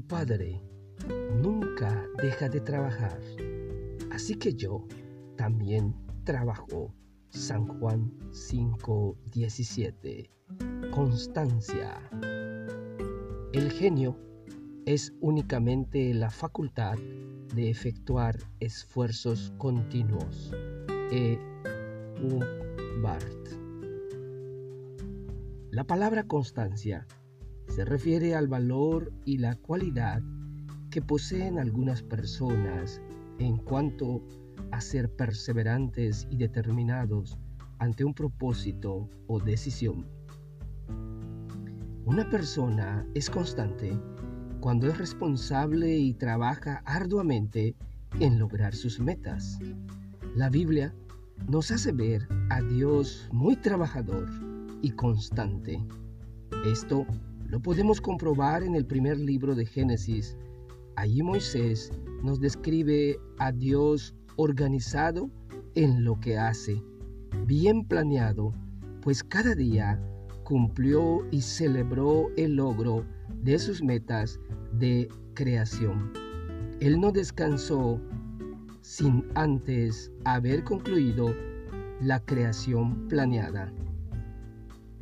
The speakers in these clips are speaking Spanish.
padre nunca deja de trabajar, así que yo también trabajo. San Juan 5:17. Constancia. El genio es únicamente la facultad de efectuar esfuerzos continuos. E. U. Bart. La palabra constancia se refiere al valor y la cualidad que poseen algunas personas en cuanto a ser perseverantes y determinados ante un propósito o decisión. Una persona es constante cuando es responsable y trabaja arduamente en lograr sus metas. La Biblia nos hace ver a Dios muy trabajador y constante. Esto lo podemos comprobar en el primer libro de Génesis. Allí Moisés nos describe a Dios organizado en lo que hace, bien planeado, pues cada día cumplió y celebró el logro de sus metas de creación. Él no descansó sin antes haber concluido la creación planeada.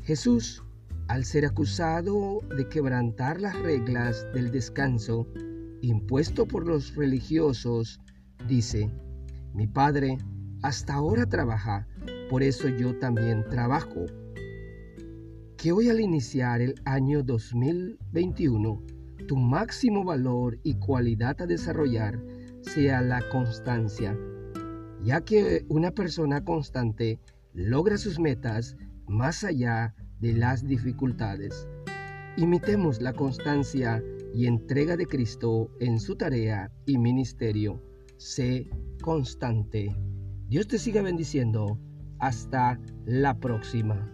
Jesús, al ser acusado de quebrantar las reglas del descanso impuesto por los religiosos, dice, mi Padre hasta ahora trabaja, por eso yo también trabajo. Que hoy al iniciar el año 2021, tu máximo valor y cualidad a desarrollar sea la constancia, ya que una persona constante logra sus metas más allá de las dificultades. Imitemos la constancia y entrega de Cristo en su tarea y ministerio. Sé constante. Dios te siga bendiciendo. Hasta la próxima.